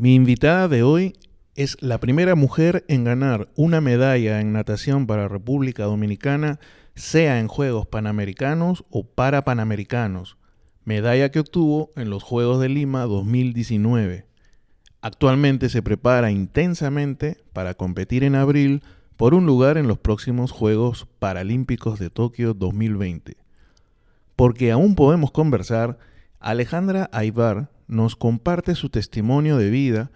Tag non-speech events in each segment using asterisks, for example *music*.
Mi invitada de hoy es la primera mujer en ganar una medalla en natación para República Dominicana, sea en Juegos Panamericanos o para Panamericanos, medalla que obtuvo en los Juegos de Lima 2019. Actualmente se prepara intensamente para competir en abril por un lugar en los próximos Juegos Paralímpicos de Tokio 2020. Porque aún podemos conversar, Alejandra Aybar nos comparte su testimonio de vida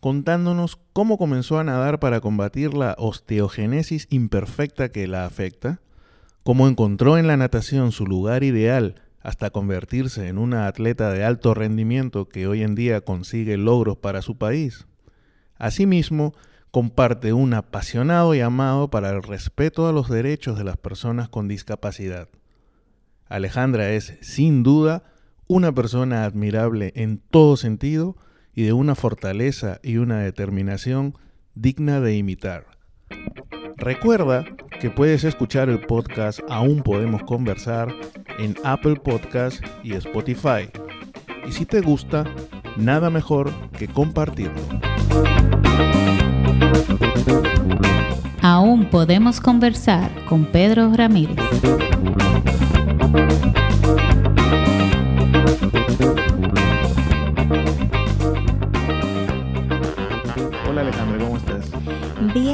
contándonos cómo comenzó a nadar para combatir la osteogenesis imperfecta que la afecta, cómo encontró en la natación su lugar ideal hasta convertirse en una atleta de alto rendimiento que hoy en día consigue logros para su país. Asimismo, comparte un apasionado llamado para el respeto a los derechos de las personas con discapacidad. Alejandra es, sin duda, una persona admirable en todo sentido y de una fortaleza y una determinación digna de imitar. Recuerda que puedes escuchar el podcast Aún Podemos Conversar en Apple Podcast y Spotify. Y si te gusta, nada mejor que compartirlo. Aún podemos conversar con Pedro Ramírez.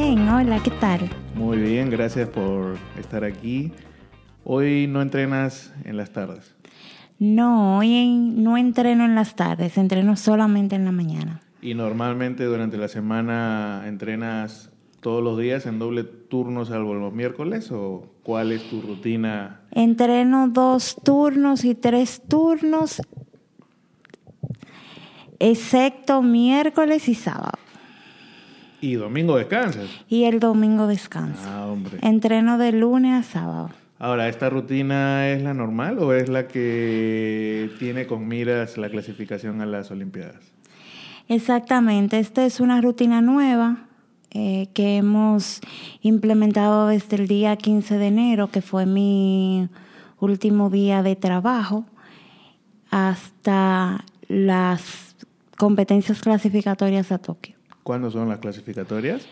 Hola, ¿qué tal? Muy bien, gracias por estar aquí. Hoy no entrenas en las tardes. No, hoy en- no entreno en las tardes, entreno solamente en la mañana. ¿Y normalmente durante la semana entrenas todos los días en doble turno salvo los miércoles o cuál es tu rutina? Entreno dos turnos y tres turnos, excepto miércoles y sábado. ¿Y domingo descansas? Y el domingo descanso. Ah, hombre. Entreno de lunes a sábado. Ahora, ¿esta rutina es la normal o es la que tiene con miras la clasificación a las Olimpiadas? Exactamente, esta es una rutina nueva eh, que hemos implementado desde el día 15 de enero, que fue mi último día de trabajo, hasta las competencias clasificatorias a Tokio. ¿Cuándo son las clasificatorias?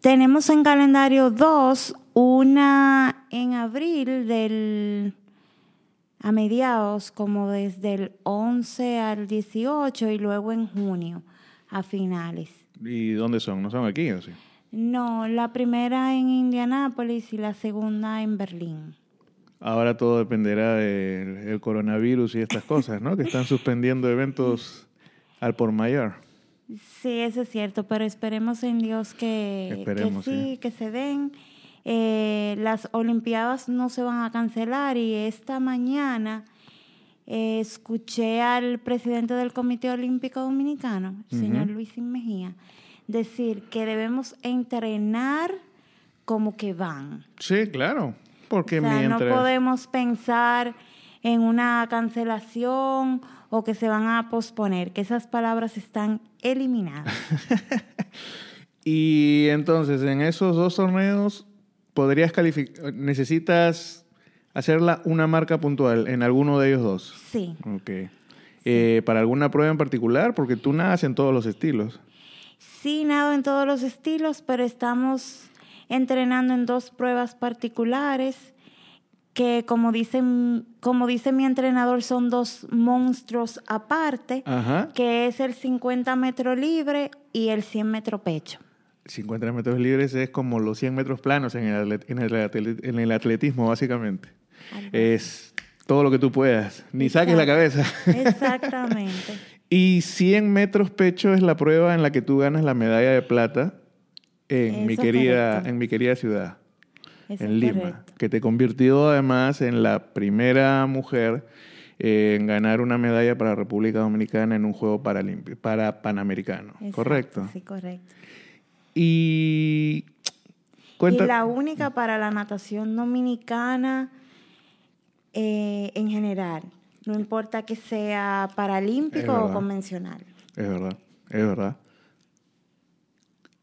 Tenemos en calendario dos, una en abril del a mediados, como desde el 11 al 18 y luego en junio a finales. ¿Y dónde son? ¿No son aquí o sí? No, la primera en Indianápolis y la segunda en Berlín. Ahora todo dependerá del el coronavirus y estas cosas, ¿no? Que están suspendiendo eventos al por mayor. Sí, eso es cierto, pero esperemos en Dios que, Esperemos, que sí, sí. que se den. Eh, las Olimpiadas no se van a cancelar y esta mañana eh, escuché al presidente del Comité Olímpico Dominicano, el señor Luis Mejía, decir que debemos entrenar como que van. Sí, claro. Porque O sea, mientras... no podemos pensar en una cancelación o que se van a posponer, que esas palabras están eliminadas. *laughs* Y entonces, en esos dos torneos, podrías calificar... Necesitas hacerla una marca puntual en alguno de ellos dos. Sí. Ok. Eh, ¿Para alguna prueba en particular? Porque tú nadas en todos los estilos. Sí, nado en todos los estilos, pero estamos entrenando en dos pruebas particulares que como dicen, como dice mi entrenador, son dos monstruos aparte, Ajá. que es el 50 metro libre y el 100 metro pecho. 50 metros libres es como los 100 metros planos en el, atlet- en el, atlet- en el atletismo, básicamente. Algo Es todo lo que tú puedas. Ni saques la cabeza. Exactamente. *laughs* Y 100 metros pecho es la prueba en la que tú ganas la medalla de plata en, mi querida, correcto. en mi querida ciudad, Eso en Lima, correcto. que te convirtió además en la primera mujer eh, en ganar una medalla para República Dominicana en un juego paralímpico, para panamericano, Exacto, ¿correcto? Sí, correcto. Y cuenta, Y la única para la natación dominicana eh, en general. No importa que sea paralímpico o convencional. Es verdad, es verdad.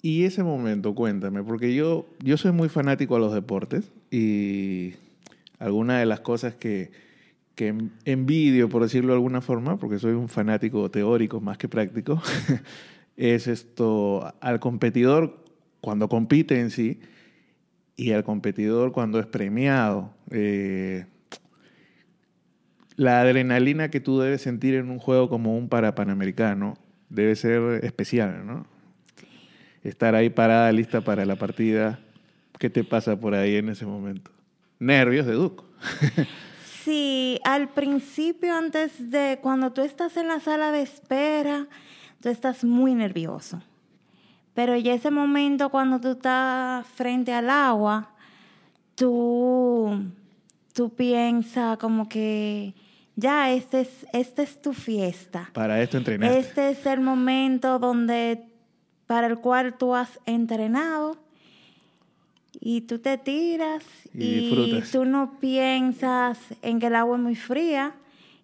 Y ese momento, cuéntame, porque yo, yo soy muy fanático a los deportes y alguna de las cosas que, que envidio, por decirlo de alguna forma, porque soy un fanático teórico más que práctico, *laughs* es esto al competidor cuando compite en sí y al competidor cuando es premiado. Eh, la adrenalina que tú debes sentir en un juego como un para panamericano debe ser especial, ¿no? Estar ahí parada, lista para la partida. ¿Qué te pasa por ahí en ese momento? Nervios, deduzco. *laughs* sí, al principio, antes de cuando tú estás en la sala de espera, tú estás muy nervioso. Pero ya ese momento cuando tú estás frente al agua, tú, tú piensas como que ya, este es, este es tu fiesta. Para esto entrenaste. Este es el momento donde, para el cual tú has entrenado y tú te tiras y, tú no piensas en que el agua es muy fría,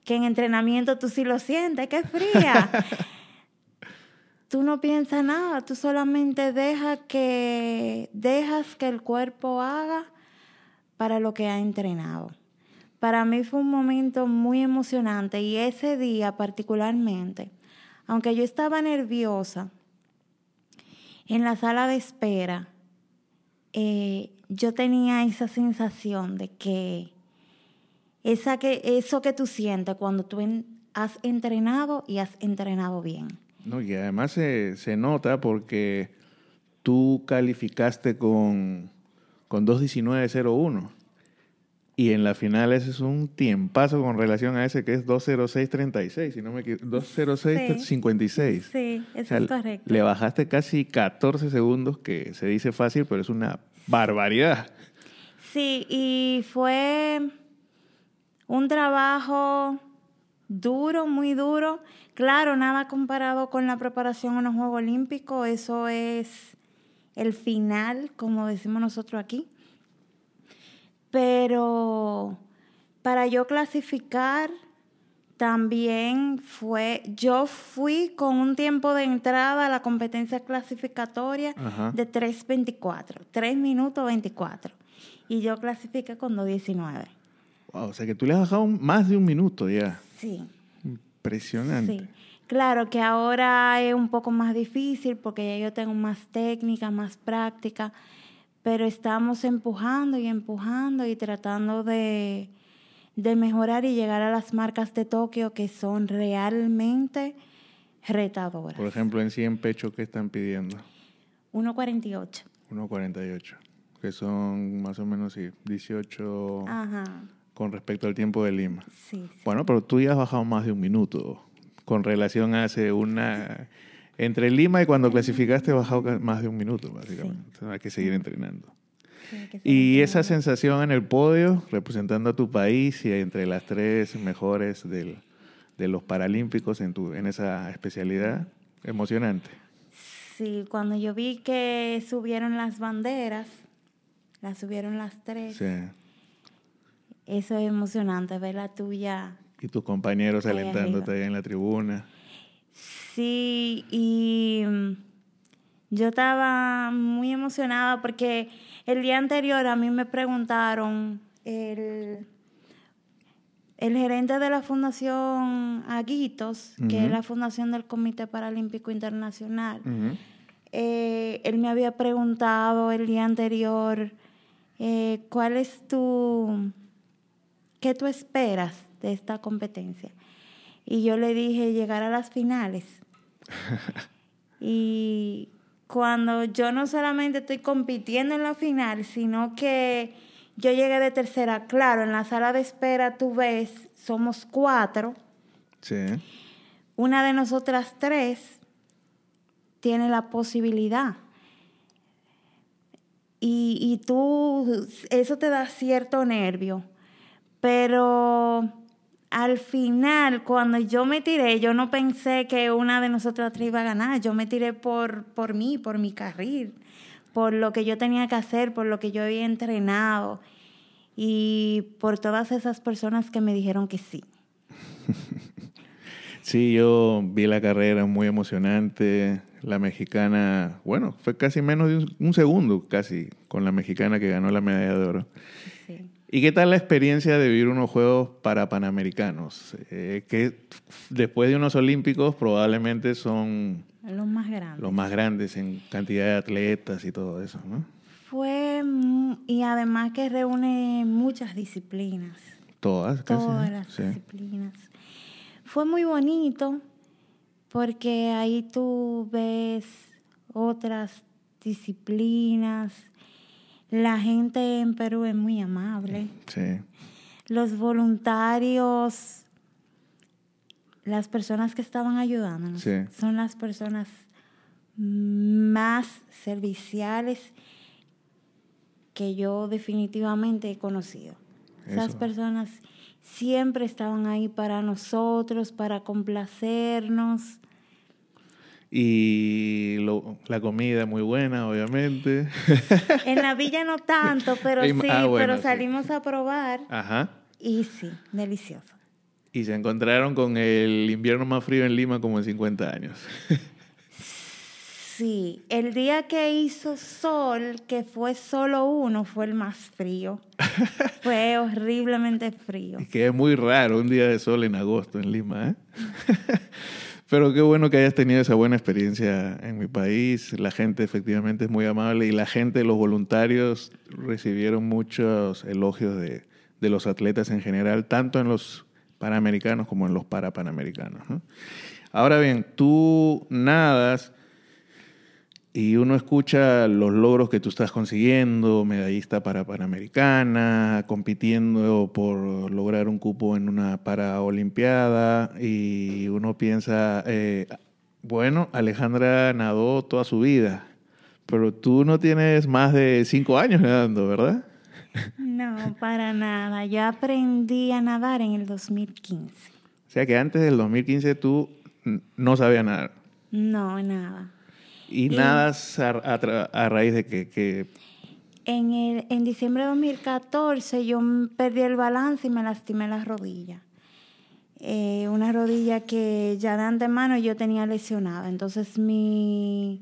que en entrenamiento tú sí lo sientes, que es fría. *laughs* tú no piensas nada, tú solamente dejas que, dejas que el cuerpo haga para lo que ha entrenado. Para mí fue un momento muy emocionante y ese día particularmente, aunque yo estaba nerviosa en la sala de espera, eh, yo tenía esa sensación de que, esa que eso que tú sientes cuando tú has entrenado y has entrenado bien. No, y además se, se nota porque tú calificaste con, con 2.19.01. Y en la final ese es un tiempazo con relación a ese que es 206.36, si no me equivoco, 206.56. Sí, eso es correcto. Le bajaste casi 14 segundos, que se dice fácil, pero es una barbaridad. Sí, y fue un trabajo duro, muy duro. Claro, nada comparado con la preparación en los Juegos Olímpicos, eso es el final, como decimos nosotros aquí pero para yo clasificar también fue, yo fui con un tiempo de entrada a la competencia clasificatoria de 3.24, 3 minutos 24. Y yo clasifiqué con 2.19. Wow, o sea que tú le has bajado más de un minuto ya. Sí. Impresionante. Sí. Claro que ahora es un poco más difícil porque ya yo tengo más técnica, más práctica pero estamos empujando y empujando y tratando de, mejorar y llegar a las marcas de Tokio que son realmente retadoras. Por ejemplo, en 100 pecho, ¿qué están pidiendo? 1.48. 1.48, que son más o menos sí, 18 con respecto al tiempo de Lima. Sí, Bueno, pero tú ya has bajado más de un minuto con relación a hace una... Entre Lima y cuando clasificaste bajado más de un minuto, básicamente. hay que seguir entrenando. y esa sensación en el podio, representando a tu país y entre las tres mejores del, de los Paralímpicos en, tu, en esa especialidad, emocionante. Sí, cuando yo vi que subieron las banderas, las subieron las tres. Sí. Eso es emocionante, ver la tuya. Y tus compañeros alentándote ahí en la tribuna. Sí, y mm, yo estaba muy emocionada porque el día anterior a mí me preguntaron, el, el gerente de la Fundación Aguitos, que es la fundación del Comité Paralímpico Internacional, eh, él me había preguntado el día anterior, eh, ¿cuál es tu, qué tú esperas de esta competencia? Y yo le dije, llegar a las finales. *laughs* y cuando yo no solamente estoy compitiendo en la final, sino que yo llegué de tercera, claro, en la sala de espera tú ves, somos cuatro. Sí. Una de nosotras tres tiene la posibilidad. Y, y tú, eso te da cierto nervio. Pero al final, cuando yo me tiré, yo no pensé que una de nosotras tres iba a ganar. Yo me tiré por, por mí, por mi carril, por lo que yo tenía que hacer, por lo que yo había entrenado y por todas esas personas que me dijeron que sí. *laughs* Sí, yo vi la carrera muy emocionante. La mexicana, bueno, fue casi menos de un, segundo, casi, con la mexicana que ganó la medalla de oro. ¿Y qué tal la experiencia de vivir unos Juegos para Panamericanos? Eh, que después de unos Olímpicos probablemente son Los más grandes. los más grandes en cantidad de atletas y todo eso, ¿no? Fue, y además que reúne muchas disciplinas. Todas, casi. todas las Sí. disciplinas. Fue muy bonito porque ahí tú ves otras disciplinas. La gente en Perú es muy amable. Sí. Los voluntarios, las personas que estaban ayudándonos, Sí. son las personas más serviciales que yo definitivamente he conocido. Esas personas siempre estaban ahí para nosotros, para complacernos. Y lo- la comida muy buena, obviamente. *laughs* En la villa no tanto, pero sí, ah, bueno, pero sí. salimos a probar Ajá. y sí, delicioso. Y se encontraron con el invierno más frío en Lima como en 50 años. Sí, el día que hizo sol, que fue solo uno, fue el más frío. *laughs* fue horriblemente frío. que es muy raro un día de sol en agosto en Lima, ¿eh? *laughs* Pero qué bueno que hayas tenido esa buena experiencia en mi país. La gente efectivamente es muy amable y la gente, los voluntarios, recibieron muchos elogios de, de los atletas en general, tanto en los panamericanos como en los parapanamericanos. ¿no? Ahora bien, tú nadas y uno escucha los logros que tú estás consiguiendo, medallista para Panamericana, compitiendo por lograr un cupo en una paraolimpiada, y uno piensa, eh, bueno, Alejandra nadó toda su vida, pero tú no tienes más de cinco años nadando, ¿verdad? No, para nada. Yo aprendí a nadar en el 2015. O sea que antes del 2015 tú no sabías nadar. No, nada. Y Y- nadas a, a raíz de que, que En, el, en diciembre de 2014 yo perdí el balance y me lastimé la rodilla. Eh, una rodilla que ya de antemano yo tenía lesionada. Entonces mi,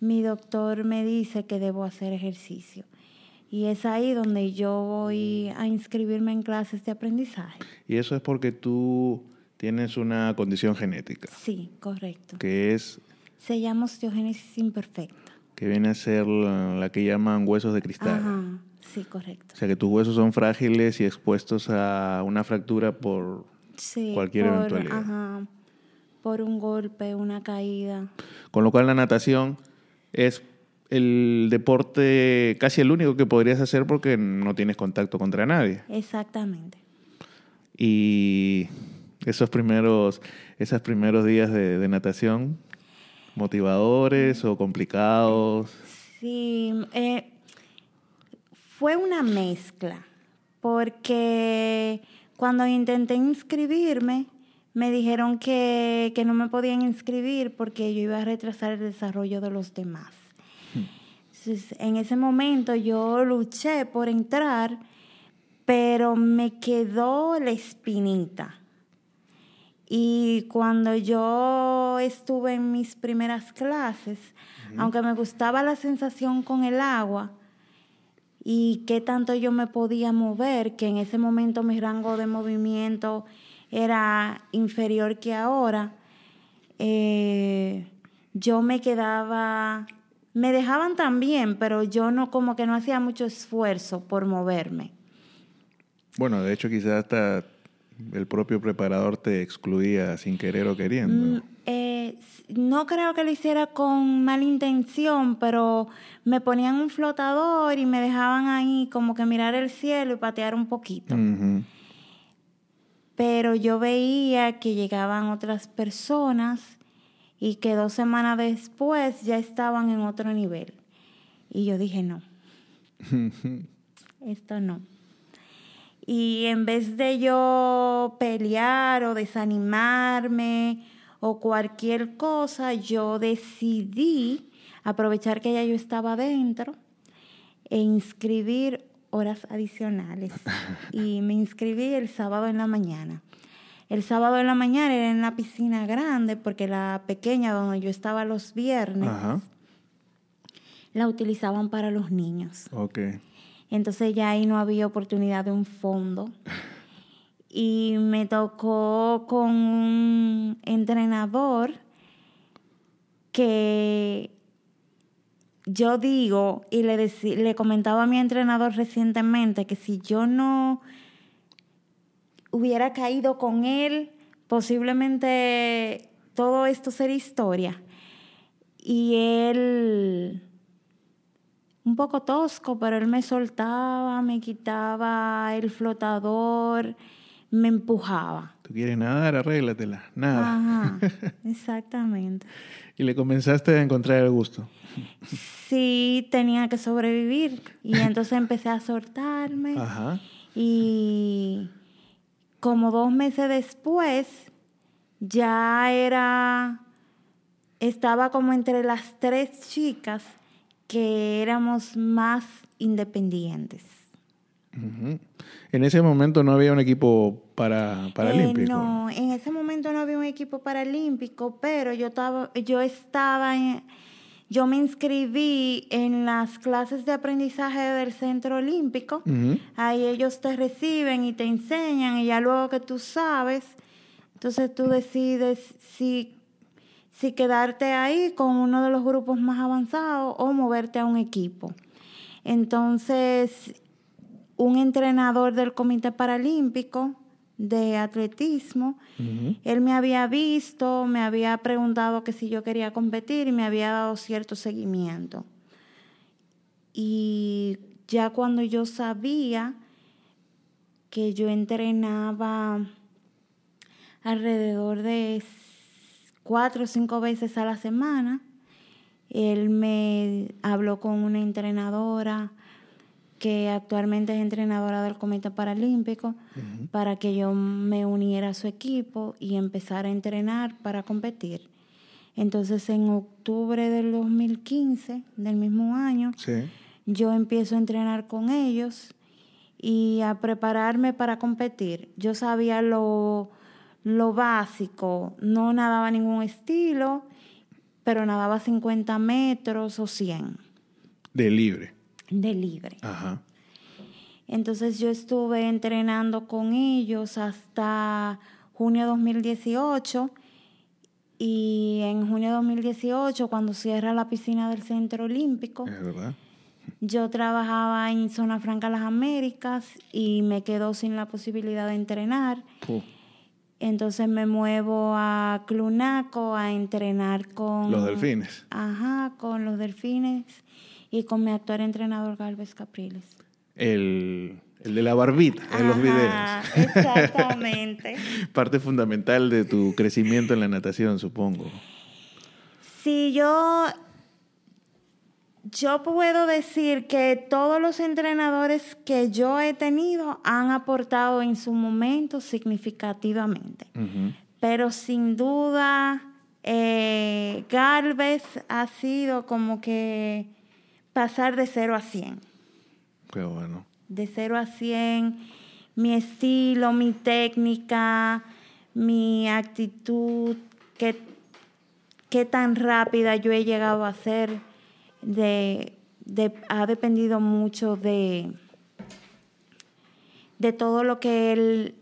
mi doctor me dice que debo hacer ejercicio. Y es ahí donde yo voy a inscribirme en clases de aprendizaje. Y eso es porque tú tienes una condición genética, Sí, correcto. que es Se llama osteogénesis imperfecta. que viene a ser la, la que llaman huesos de cristal. Ajá, sí, correcto. O sea que tus huesos son frágiles y expuestos a una fractura por Sí, cualquier por, eventualidad. Ajá, por un golpe, una caída. con lo cual la natación es el deporte casi el único que podrías hacer porque no tienes contacto contra nadie. Exactamente. Y esos primeros, esos primeros días de, de natación, motivadores o complicados. Sí, eh, fue una mezcla, porque cuando intenté inscribirme, me dijeron que, que no me podían inscribir porque yo iba a retrasar el desarrollo de los demás. Entonces, en ese momento yo luché por entrar, pero me quedó la espinita. Y cuando yo estuve en mis primeras clases, aunque me gustaba la sensación con el agua y qué tanto yo me podía mover, que en ese momento mi rango de movimiento era inferior que ahora, eh, yo me quedaba, me dejaban también, pero yo no como que no hacía mucho esfuerzo por moverme. Bueno, de hecho quizás hasta el propio preparador te excluía sin querer o queriendo. Mm, eh, no creo que lo hiciera con mala intención, pero me ponían un flotador y me dejaban ahí como que mirar el cielo y patear un poquito. Pero yo veía que llegaban otras personas y que dos semanas después ya estaban en otro nivel. Y yo dije, no, *laughs* esto no. Y en vez de yo pelear o desanimarme o cualquier cosa, yo decidí aprovechar que ya yo estaba dentro e inscribir horas adicionales. *laughs* Y me inscribí el sábado en la mañana. El sábado en la mañana era en la piscina grande porque la pequeña donde yo estaba los viernes Ajá. la utilizaban para los niños. Entonces ya ahí no había oportunidad de un fondo. Y me tocó con un entrenador que yo digo y le, le comentaba a mi entrenador recientemente que si yo no hubiera caído con él, posiblemente todo esto sería historia. Y él, un poco tosco, pero él me soltaba, me quitaba el flotador, me empujaba. Tú quieres nadar, arréglatela. Nada. Ajá, *laughs* exactamente. y le comenzaste a encontrar el gusto. Sí, tenía que sobrevivir. Y *laughs* entonces empecé a soltarme. Ajá. Y como dos meses después, ya era, estaba como entre las tres chicas que éramos más independientes. En ese momento no había un equipo para, paralímpico. Eh, no, en ese momento no había un equipo paralímpico, pero yo estaba, yo estaba en, yo me inscribí en las clases de aprendizaje del Centro Olímpico. Ahí ellos te reciben y te enseñan y ya luego que tú sabes, entonces tú decides si, si quedarte ahí con uno de los grupos más avanzados o moverte a un equipo. Entonces, un entrenador del Comité Paralímpico de atletismo. Él me había visto, me había preguntado que si yo quería competir y me había dado cierto seguimiento. Y ya cuando yo sabía que yo entrenaba alrededor de cuatro o cinco veces a la semana, él me habló con una entrenadora que actualmente es entrenadora del Comité Paralímpico, para que yo me uniera a su equipo y empezara a entrenar para competir. Entonces, en octubre del 2015, del mismo año, yo empiezo a entrenar con ellos y a prepararme para competir. Yo sabía lo, lo básico, no nadaba ningún estilo, pero nadaba 50 metros o 100. De libre de libre. Entonces yo estuve entrenando con ellos hasta junio de 2018 y en junio de 2018 cuando cierra la piscina del Centro Olímpico, yo trabajaba en Zona Franca Las Américas y me quedo sin la posibilidad de entrenar. Entonces me muevo a Clunaco a entrenar con... Los delfines. Ajá, con los delfines y con mi actor entrenador Galvez Capriles. El, de la barbita en los videos. Exactamente. *laughs* Parte fundamental de tu crecimiento en la natación, supongo. Sí, yo, yo puedo decir que todos los entrenadores que yo he tenido han aportado en su momento significativamente. Pero sin duda, eh, Galvez ha sido como que pasar de 0 a 100. Qué bueno. De 0 a 100, mi estilo, mi técnica, mi actitud, qué, qué tan rápida yo he llegado a ser, de, ha dependido mucho de, de todo lo que él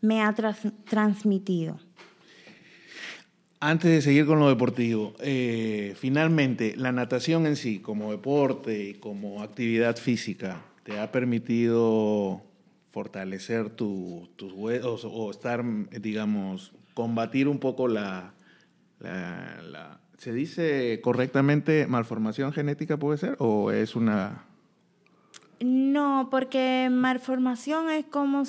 me ha transmitido. Antes de seguir con lo deportivo, eh, finalmente, la natación en sí, como deporte y como actividad física, ¿te ha permitido fortalecer tus huesos o estar, digamos, combatir un poco la, ¿Se dice correctamente malformación genética, puede ser? ¿O es una.? No, porque malformación es como.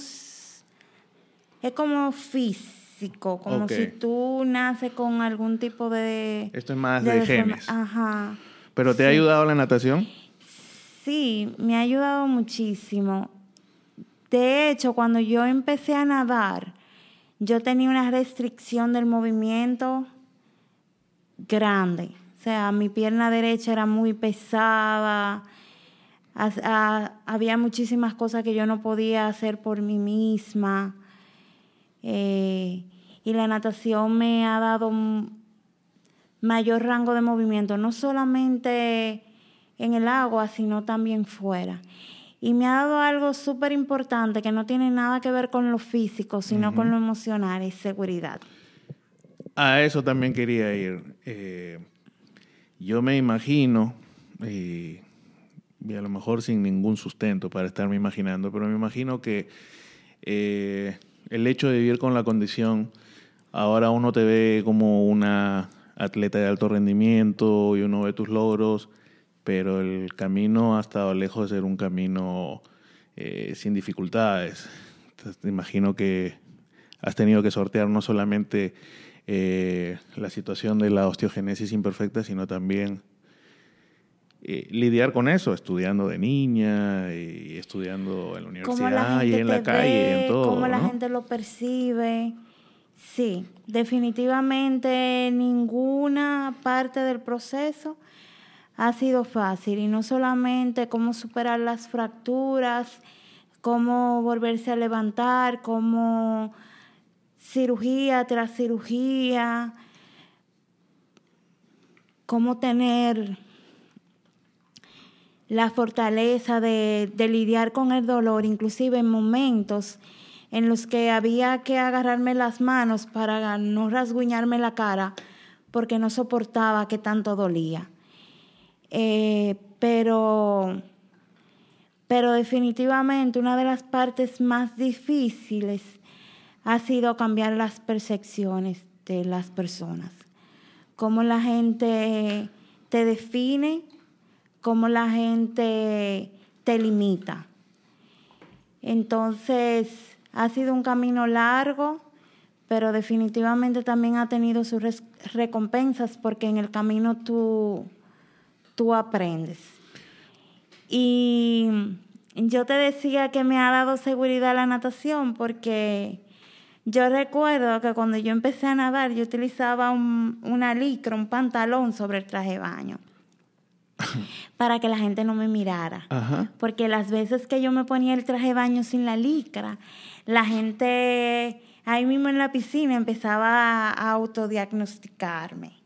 Es como físico como si tú naces con algún tipo de... Esto es más de, genes. Ajá. ¿Pero te ha ayudado la natación? Sí, me ha ayudado muchísimo. De hecho, cuando yo empecé a nadar, yo tenía una restricción del movimiento grande. O sea, mi pierna derecha era muy pesada. había muchísimas cosas que yo no podía hacer por mí misma. Eh, y la natación me ha dado mayor rango de movimiento, no solamente en el agua, sino también fuera. Y me ha dado algo súper importante que no tiene nada que ver con lo físico, sino con lo emocional, es seguridad. A eso también quería ir. Eh, yo me imagino, y, a lo mejor sin ningún sustento para estarme imaginando, pero me imagino que eh, el hecho de vivir con la condición, ahora uno te ve como una atleta de alto rendimiento y uno ve tus logros, pero el camino ha estado lejos de ser un camino eh, sin dificultades. Te imagino que has tenido que sortear no solamente eh, la situación de la osteogénesis imperfecta, sino también eh, lidiar con eso, estudiando de niña y estudiando en la universidad y en la calle en todo. Cómo la gente lo percibe. Sí, definitivamente ninguna parte del proceso ha sido fácil y no solamente cómo superar las fracturas, cómo volverse a levantar, cómo cirugía tras cirugía, cómo tener la fortaleza de, lidiar con el dolor, inclusive en momentos en los que había que agarrarme las manos para no rasguñarme la cara porque no soportaba que tanto dolía. Eh, pero, pero definitivamente una de las partes más difíciles ha sido cambiar las percepciones de las personas. Cómo la gente te define, cómo la gente te limita. Entonces, ha sido un camino largo, pero definitivamente también ha tenido sus recompensas porque en el camino tú tú aprendes. Y yo te decía que me ha dado seguridad la natación porque yo recuerdo que cuando yo empecé a nadar yo utilizaba un, una licra, un pantalón sobre el traje de baño. *laughs* Para que la gente no me mirara. Porque las veces que yo me ponía el traje de baño sin la licra, la gente ahí mismo en la piscina empezaba a autodiagnosticarme.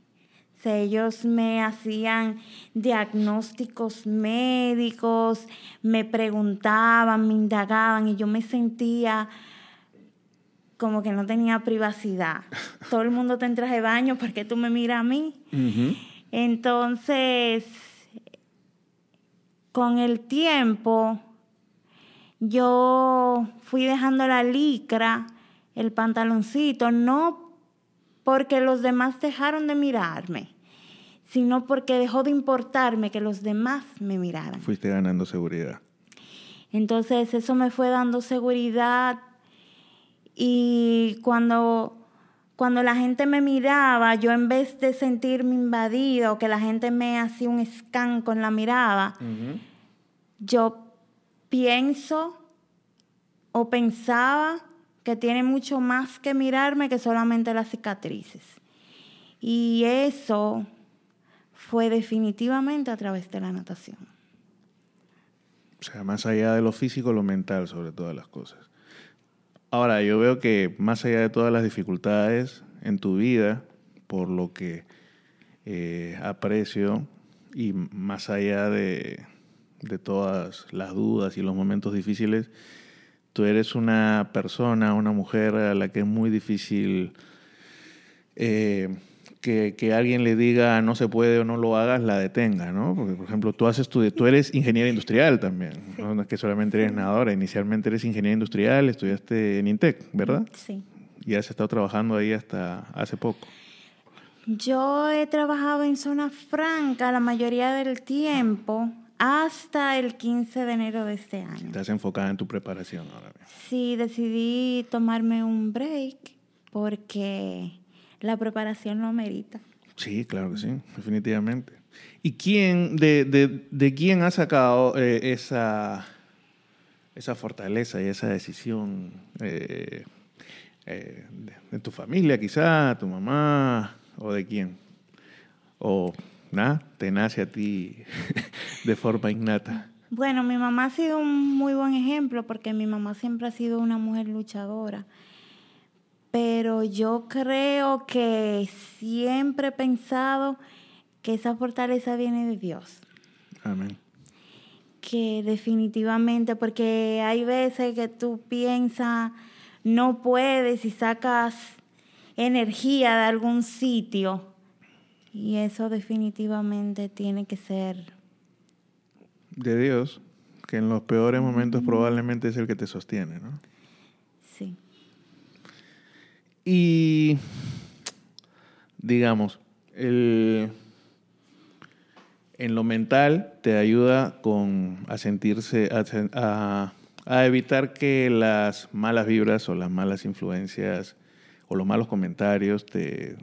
Ellos me hacían diagnósticos médicos, me preguntaban, me indagaban y yo me sentía como que no tenía privacidad. Todo el mundo te en traje de baño, porque tú me miras a mí? Entonces, con el tiempo, yo fui dejando la licra, el pantaloncito, no porque los demás dejaron de mirarme, sino porque dejó de importarme que los demás me miraran. Fuiste ganando seguridad. Entonces eso me fue dando seguridad y cuando, cuando la gente me miraba, yo en vez de sentirme invadida o que la gente me hacía un scan con la mirada, yo pienso o pensaba que tiene mucho más que mirarme que solamente las cicatrices. Y eso fue definitivamente a través de la natación. O sea, más allá de lo físico, lo mental sobre todas las cosas. Ahora, yo veo que más allá de todas las dificultades en tu vida, por lo que eh, aprecio, y más allá de, de todas las dudas y los momentos difíciles, tú eres una persona, una mujer a la que es muy difícil eh, que, alguien le diga no se puede o no lo hagas, la detenga, ¿no? Porque, por ejemplo, tú, haces tu, tú eres ingeniera industrial también, ¿no? es que solamente eres nadadora, inicialmente eres ingeniera industrial, estudiaste en INTEC, ¿verdad? Sí. Y has estado trabajando ahí hasta hace poco. Yo he trabajado en zona franca la mayoría del tiempo hasta el 15 de enero de este año. Estás enfocada en tu preparación ahora Sí, decidí tomarme un break porque la preparación lo merita. Sí, claro que sí, definitivamente. ¿Y quién, de, de, de quién ha sacado eh, esa, esa fortaleza y esa decisión? Eh, eh, de, de, tu familia quizá, tu mamá, o de quién? O nada, te nace a ti *laughs* de forma innata. Bueno, mi mamá ha sido un muy buen ejemplo porque mi mamá siempre ha sido una mujer luchadora. Pero yo creo que siempre he pensado que esa fortaleza viene de Dios. Amén. que definitivamente, porque hay veces que tú piensas, no puedes y sacas energía de algún sitio. Y eso definitivamente tiene que ser... De Dios, que en los peores momentos probablemente es el que te sostiene, ¿no? Sí. Y, digamos, el, en lo mental te ayuda con, a sentirse, a, a evitar que las malas vibras o las malas influencias o los malos comentarios te,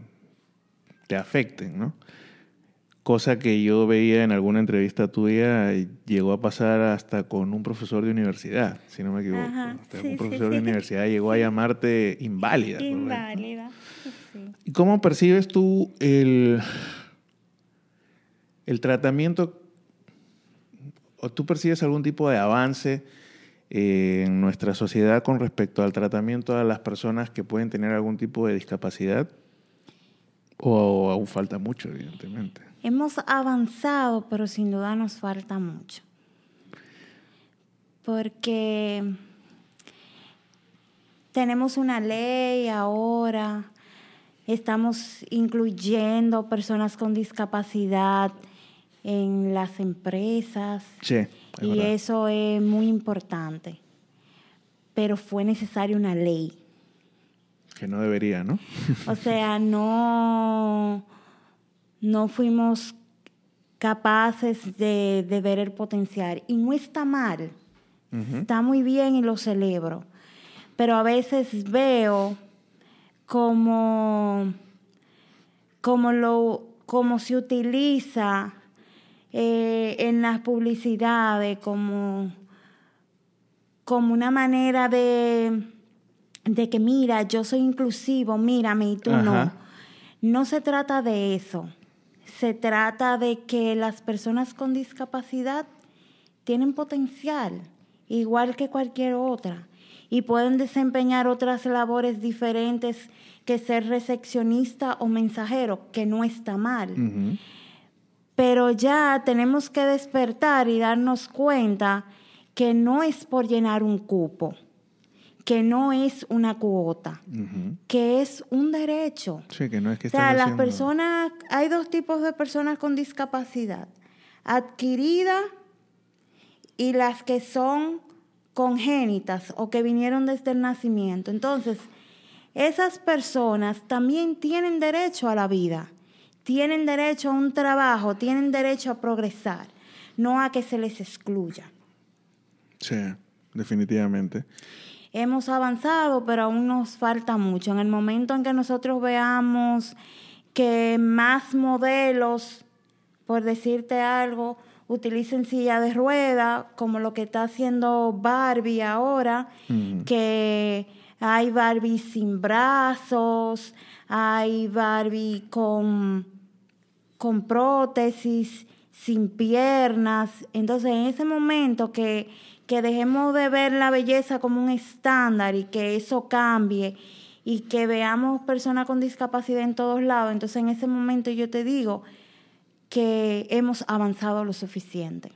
te afecten, ¿no? Cosa que yo veía en alguna entrevista tuya, llegó a pasar hasta con un profesor de universidad, si no me equivoco. un profesor de universidad llegó a llamarte inválida. Inválida. ¿Y cómo percibes tú el, el tratamiento? ¿O tú percibes algún tipo de avance eh, en nuestra sociedad con respecto al tratamiento a las personas que pueden tener algún tipo de discapacidad? ¿O aún falta mucho, evidentemente? Hemos avanzado, pero sin duda nos falta mucho. Porque tenemos una ley ahora, estamos incluyendo personas con discapacidad en las empresas. Sí, y eso es muy importante. Pero fue necesaria una ley. Que no debería, ¿no? o sea, no no fuimos capaces de, ver el potencial. Y no está mal, está muy bien y lo celebro. Pero a veces veo como, como, lo, como se utiliza eh, en las publicidades como, como una manera de, de que, mira, yo soy inclusivo, mírame y tú no. No se trata de eso se trata de que las personas con discapacidad tienen potencial, igual que cualquier otra, y pueden desempeñar otras labores diferentes que ser recepcionista o mensajero, que no está mal. Pero ya tenemos que despertar y darnos cuenta que no es por llenar un cupo que no es una cuota, que es un derecho. Sí, que no es que O sea, las personas, hay dos tipos de personas con discapacidad, adquirida y las que son congénitas o que vinieron desde el nacimiento. Entonces, esas personas también tienen derecho a la vida, tienen derecho a un trabajo, tienen derecho a progresar, no a que se les excluya. Sí, definitivamente hemos avanzado, pero aún nos falta mucho. En el momento en que nosotros veamos que más modelos, por decirte algo, utilicen silla de rueda, como lo que está haciendo Barbie ahora, que hay Barbie sin brazos, hay Barbie con, con prótesis, sin piernas. Entonces, en ese momento que que dejemos de ver la belleza como un estándar y que eso cambie y que veamos personas con discapacidad en todos lados, entonces en ese momento yo te digo que hemos avanzado lo suficiente.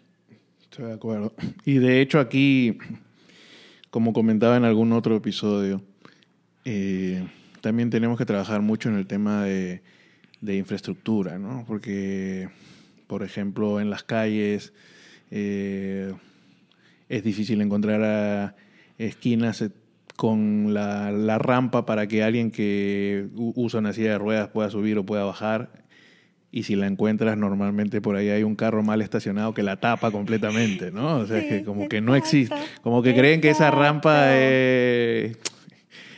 Estoy de acuerdo. Y de hecho aquí, como comentaba en algún otro episodio, eh, también tenemos que trabajar mucho en el tema de, de infraestructura, ¿no? Porque, por ejemplo, en las calles... Eh, es difícil encontrar a esquinas eh, con la, rampa para que alguien que usa una silla de ruedas pueda subir o pueda bajar. Y si la encuentras, normalmente por ahí hay un carro mal estacionado que la tapa completamente, ¿no? O sea, es que como que no existe, como que creen que esa rampa eh,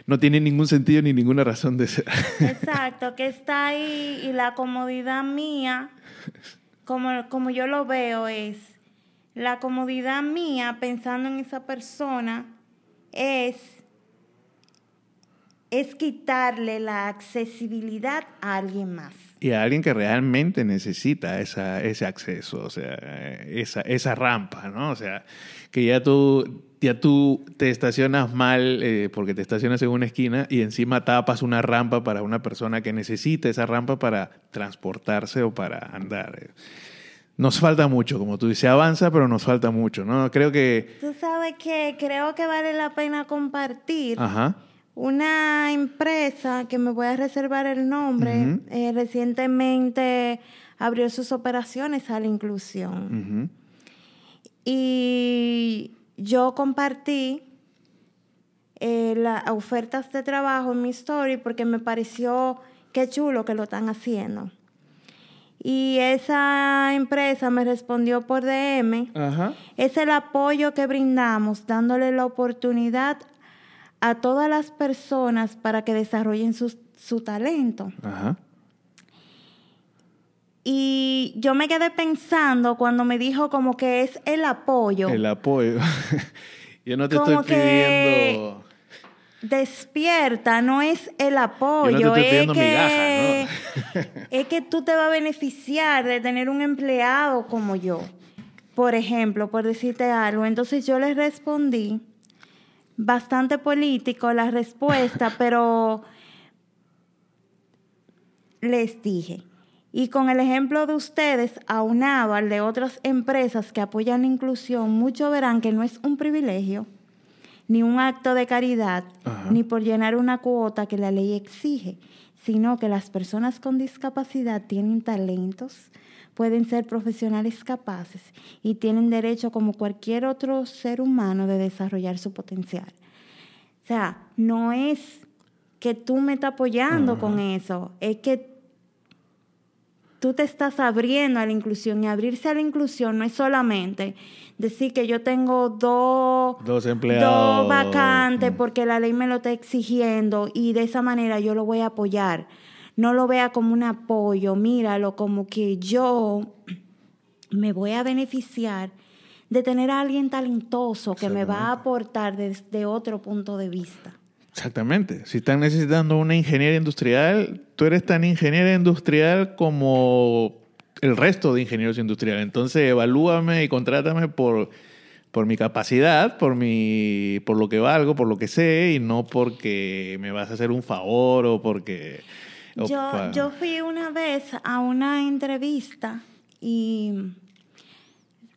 no tiene ningún sentido ni ninguna razón de ser. Exacto, que está ahí y la comodidad mía, como, como yo lo veo, es la comodidad mía pensando en esa persona es, es quitarle la accesibilidad a alguien más. Y a alguien que realmente necesita esa, ese acceso, o sea, esa, esa rampa, ¿no? O sea, que ya tú, ya tú te estacionas mal eh, porque te estacionas en una esquina y encima tapas una rampa para una persona que necesita esa rampa para transportarse o para andar. Nos falta mucho, como tú dices, avanza, pero nos falta mucho, ¿no? Creo que... Tú sabes que creo que vale la pena compartir Ajá. una empresa que me voy a reservar el nombre, eh, recientemente abrió sus operaciones a la inclusión. Y yo compartí eh, las ofertas de trabajo en mi story porque me pareció que chulo que lo están haciendo. Y esa empresa me respondió por DM. Ajá. Es el apoyo que brindamos, dándole la oportunidad a todas las personas para que desarrollen su, su talento. Ajá. Y yo me quedé pensando cuando me dijo como que es el apoyo. El apoyo. *laughs* Yo no te Como estoy que- pidiendo... Despierta, no es el apoyo, Yo no te estoy es, que, migaja, es que tú te vas a beneficiar de tener un empleado como yo, por ejemplo, por decirte algo. Entonces yo les respondí, bastante político la respuesta, *laughs* pero les dije, y con el ejemplo de ustedes, aunado al de otras empresas que apoyan la inclusión, muchos verán que no es un privilegio, ni un acto de caridad, Ajá. ni por llenar una cuota que la ley exige, sino que las personas con discapacidad tienen talentos, pueden ser profesionales capaces y tienen derecho como cualquier otro ser humano de desarrollar su potencial. O sea, no es que tú me estás apoyando con eso, es que tú te estás abriendo a la inclusión y abrirse a la inclusión no es solamente decir que yo tengo dos, Dos empleados. dos vacantes Mm. porque la ley me lo está exigiendo y de esa manera yo lo voy a apoyar. No lo vea como un apoyo, míralo como que yo me voy a beneficiar de tener a alguien talentoso que me va a aportar desde otro punto de vista. Exactamente. Si están necesitando una ingeniera industrial, tú eres tan ingeniera industrial como el resto de ingenieros industriales. Entonces, evalúame y contrátame por, por mi capacidad, por, mi, por lo que valgo, por lo que sé, y no porque me vas a hacer un favor o porque... Yo, yo fui una vez a una entrevista y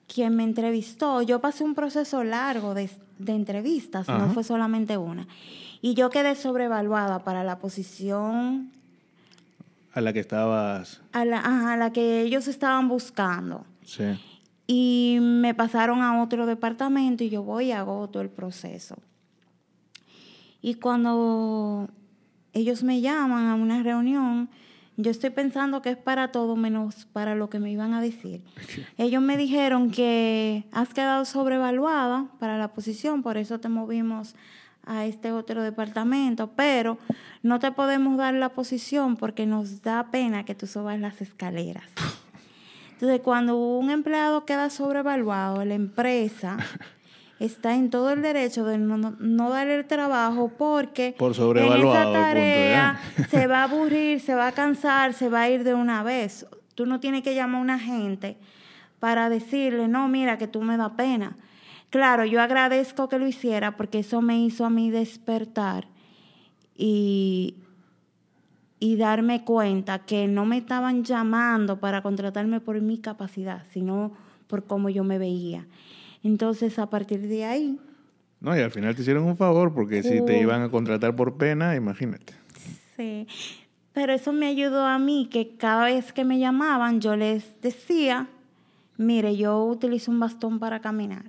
quien me entrevistó, yo pasé un proceso largo de, de entrevistas, Ajá. no fue solamente una. Y yo quedé sobrevaluada para la posición A la que estabas... a la, a la que ellos estaban buscando. Sí. Y me pasaron a otro departamento y yo voy y hago todo el proceso. Y cuando ellos me llaman a una reunión, yo estoy pensando que es para todo menos para lo que me iban a decir. Ellos me dijeron que has quedado sobrevaluada para la posición, por eso te movimos a este otro departamento, pero no te podemos dar la posición porque nos da pena que tú subas las escaleras. *laughs* Entonces, cuando un empleado queda sobrevaluado, la empresa *laughs* está en todo el derecho de no, no- no darle el trabajo porque Por en esa tarea *laughs* se va a aburrir, se va a cansar, se va a ir de una vez. Tú no tienes que llamar a una gente para decirle, no, mira, que tú me da pena. Claro, yo agradezco que lo hiciera porque eso me hizo a mí despertar y, y darme cuenta que no me estaban llamando para contratarme por mi capacidad, sino por cómo yo me veía. Entonces, a partir de ahí, No, y al final te hicieron un favor porque si te Oh. iban a contratar por pena, imagínate. sí. Pero eso me ayudó a mí, que cada vez que me llamaban, yo les decía, mire, yo utilizo un bastón para caminar.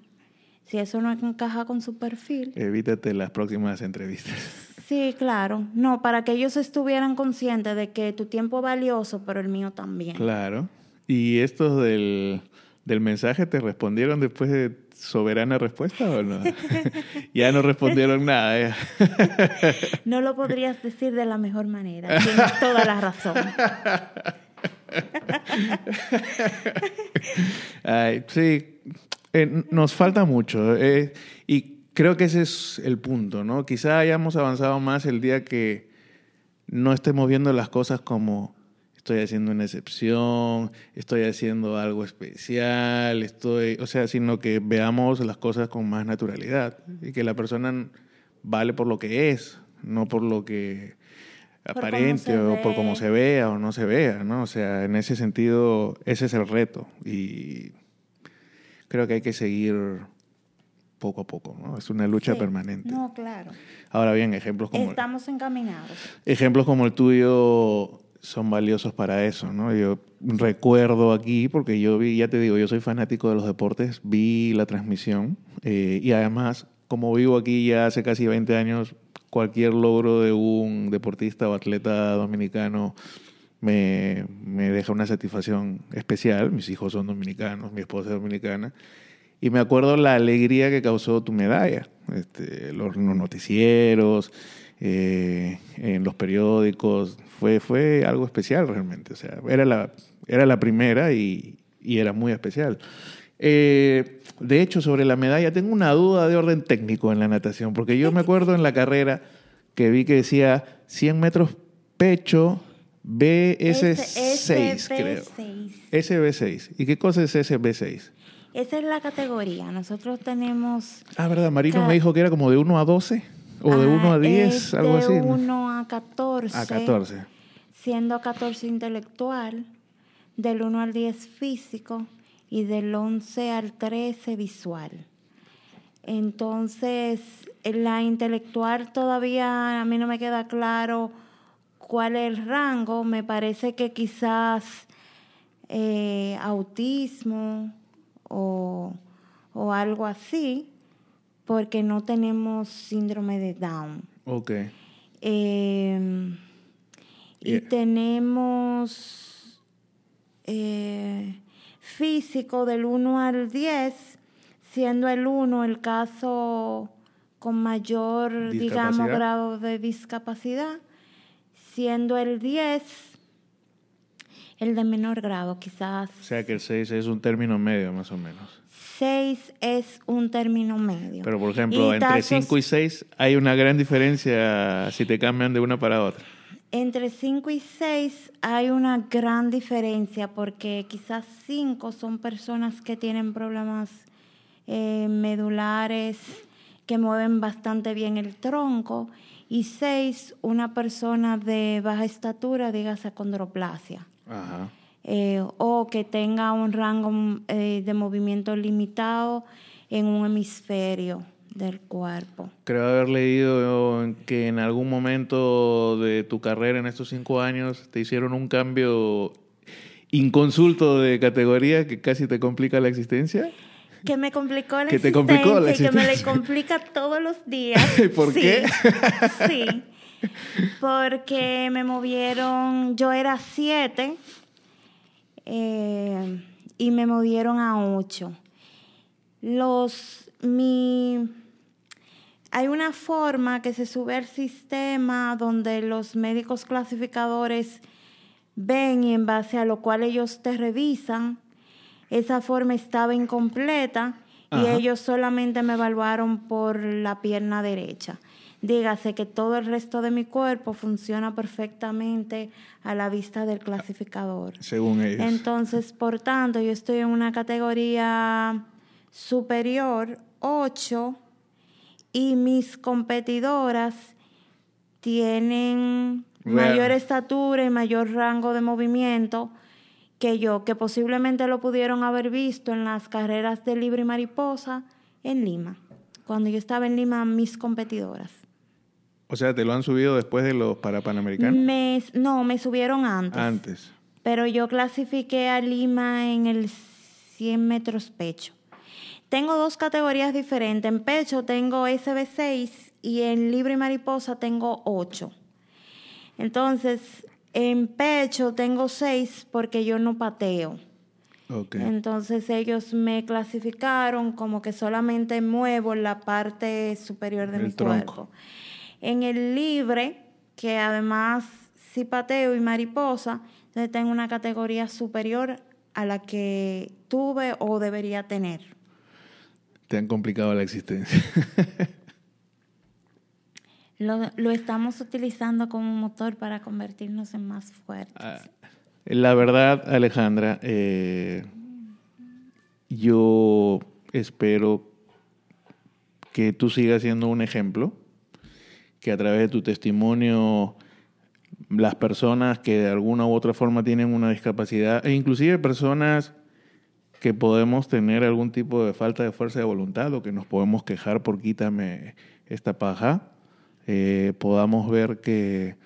Si eso no encaja con su perfil, Evítate las próximas entrevistas. *laughs* sí, claro. No, para que ellos estuvieran conscientes de que tu tiempo es valioso, pero el mío también. Claro. ¿Y estos del, del mensaje te respondieron después de soberana respuesta o no? *laughs* ya no respondieron nada. *laughs* No lo podrías decir de la mejor manera. Tienes toda la razón. *laughs* Ay, sí, eh, nos falta mucho. eh, y creo que ese es el punto, ¿no? Quizá hayamos avanzado más el día que no estemos viendo las cosas como estoy haciendo una excepción, estoy haciendo algo especial, estoy, o sea, sino que veamos las cosas con más naturalidad y que la persona vale por lo que es, no por lo que aparente se o por cómo se vea o no se vea, ¿no? O sea, en ese sentido, ese es el reto y creo que hay que seguir poco a poco, ¿no? Es una lucha Sí. permanente. No, claro. Ahora bien, ejemplos como Estamos encaminados. ejemplos como el tuyo son valiosos para eso, ¿no? Yo recuerdo aquí, porque yo vi, ya te digo, yo soy fanático de los deportes, vi la transmisión eh, y además, como vivo aquí ya hace casi 20 años, cualquier logro de un deportista o atleta dominicano me, me deja una satisfacción especial. Mis hijos son dominicanos, mi esposa es dominicana. Y me acuerdo la alegría que causó tu medalla. Este, los, los noticieros, eh, en los periódicos. Fue, fue algo especial realmente. O sea, era la, era la primera y, y era muy especial. Eh, de hecho, sobre la medalla, tengo una duda de orden técnico en la natación, porque yo me acuerdo en la carrera que vi que decía 100 metros pecho BS6, creo. SB6. SB6. ¿Y qué cosa es SB6? Esa es la categoría. Nosotros tenemos... Ah, ¿verdad? Marino me dijo que era como de 1 a 12 o de 1 a ah, 10, es algo de así. ¿no? 1 a 14. A 14. Siendo 14 intelectual, del 1 al 10 físico y del 11 al 13 visual. Entonces, en la intelectual todavía a mí no me queda claro cuál es el rango. Me parece que quizás eh, autismo o, o algo así, porque no tenemos síndrome de Down. Ok. Eh, y Yeah. tenemos eh, físico del 1 al 10, siendo el 1 el caso con mayor, digamos, grado de discapacidad, siendo el 10 el de menor grado, quizás O sea que el 6 es un término medio, más o menos. 6 es un término medio. Pero, por ejemplo, Y entre casos- 5 y 6 hay una gran diferencia si te cambian de una para otra. Entre 5 y 6 hay una gran diferencia porque quizás 5 son personas que tienen problemas eh, medulares que mueven bastante bien el tronco y 6 una persona de baja estatura, dígase condroplasia. Ajá. Eh, o que tenga un rango mm, eh, de movimiento limitado en un hemisferio del cuerpo. Creo haber leído que en algún momento de tu carrera en estos cinco años te hicieron un cambio inconsulto de categoría que casi te complica la existencia. Que me complicó la Que te complicó la existencia que me existencia. complica todos los días. *laughs* ¿Por Sí, qué? Sí. Porque me movieron, yo era siete eh, y me movieron a ocho. Los, mi, hay una forma que se sube al sistema donde los médicos clasificadores ven y en base a lo cual ellos te revisan. Esa forma estaba incompleta y ellos solamente me evaluaron por la pierna derecha. Dígase que todo el resto de mi cuerpo funciona perfectamente a la vista del clasificador. Según ellos. Entonces, por tanto, yo estoy en una categoría superior 8 y mis competidoras tienen Bueno. mayor estatura y mayor rango de movimiento que yo, que posiblemente lo pudieron haber visto en las carreras de libre y mariposa en Lima. Cuando yo estaba en Lima, mis competidoras. O sea, te lo han subido después de los para Panamericanos. Me, no, me subieron antes. Antes. Pero yo clasifiqué a Lima en el 100 metros pecho. Tengo dos categorías diferentes. En pecho tengo SB6 y en libre y mariposa tengo 8. Entonces, en pecho tengo 6 porque yo no pateo. Ok. Entonces ellos me clasificaron como que solamente muevo la parte superior de El mi tronco. cuerpo. En el libre, que además sí pateo y mariposa, entonces tengo una categoría superior a la que tuve o debería tener. Te han complicado la existencia. *laughs* Lo, lo estamos utilizando como motor para convertirnos en más fuertes. Ah, La verdad, Alejandra, eh, yo espero que tú sigas siendo un ejemplo, que a través de tu testimonio las personas que de alguna u otra forma tienen una discapacidad, e inclusive personas que podemos tener algún tipo de falta de fuerza de voluntad o que nos podemos quejar por quítame esta paja, eh, podamos ver que,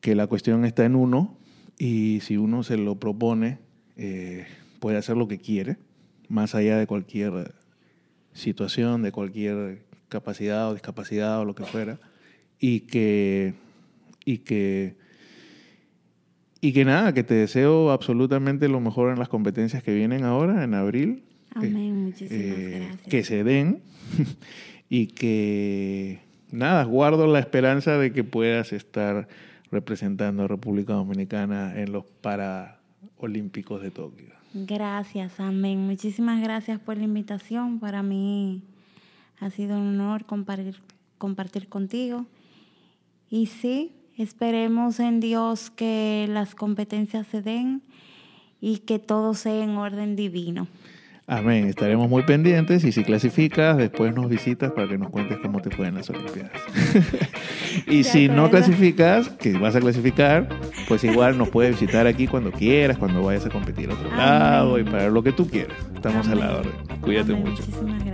que la cuestión está en uno y si uno se lo propone, eh, puede hacer lo que quiere, más allá de cualquier situación, de cualquier capacidad o discapacidad o lo que fuera, y que, y que, y que nada, que te deseo absolutamente lo mejor en las competencias que vienen ahora, en abril. Amén, muchísimas Eh, gracias. que se den *laughs* y que nada, guardo la esperanza de que puedas estar representando a República Dominicana en los Paraolímpicos de Tokio. Gracias, amén. Muchísimas gracias por la invitación. Para mí ha sido un honor compartir, compartir contigo. Y sí, esperemos en Dios que las competencias se den y que todo sea en orden divino. Amén, estaremos muy pendientes y si clasificas, después nos visitas para que nos cuentes cómo te fue en las Olimpiadas. *laughs* y si no clasificas, que vas a clasificar, pues igual nos puedes visitar aquí cuando quieras, cuando vayas a competir a otro Amén. lado y para lo que tú quieras. Estamos a la orden. Cuídate Amén. mucho. Muchísimas gracias.